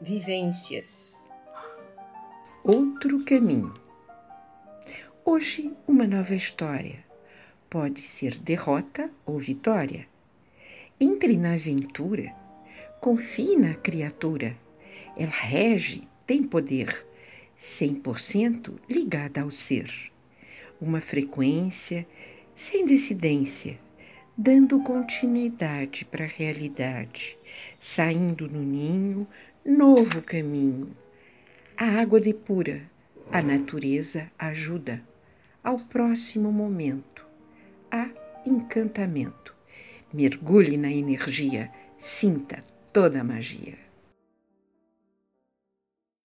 vivências. Outro caminho. Hoje, uma nova história. Pode ser derrota ou vitória. Entre na aventura. Confie na criatura. Ela rege, tem poder, 100% ligada ao ser. Uma frequência sem dissidência dando continuidade para a realidade, saindo no ninho, novo caminho. A água depura, a natureza ajuda. Ao próximo momento, há encantamento. Mergulhe na energia, sinta toda a magia.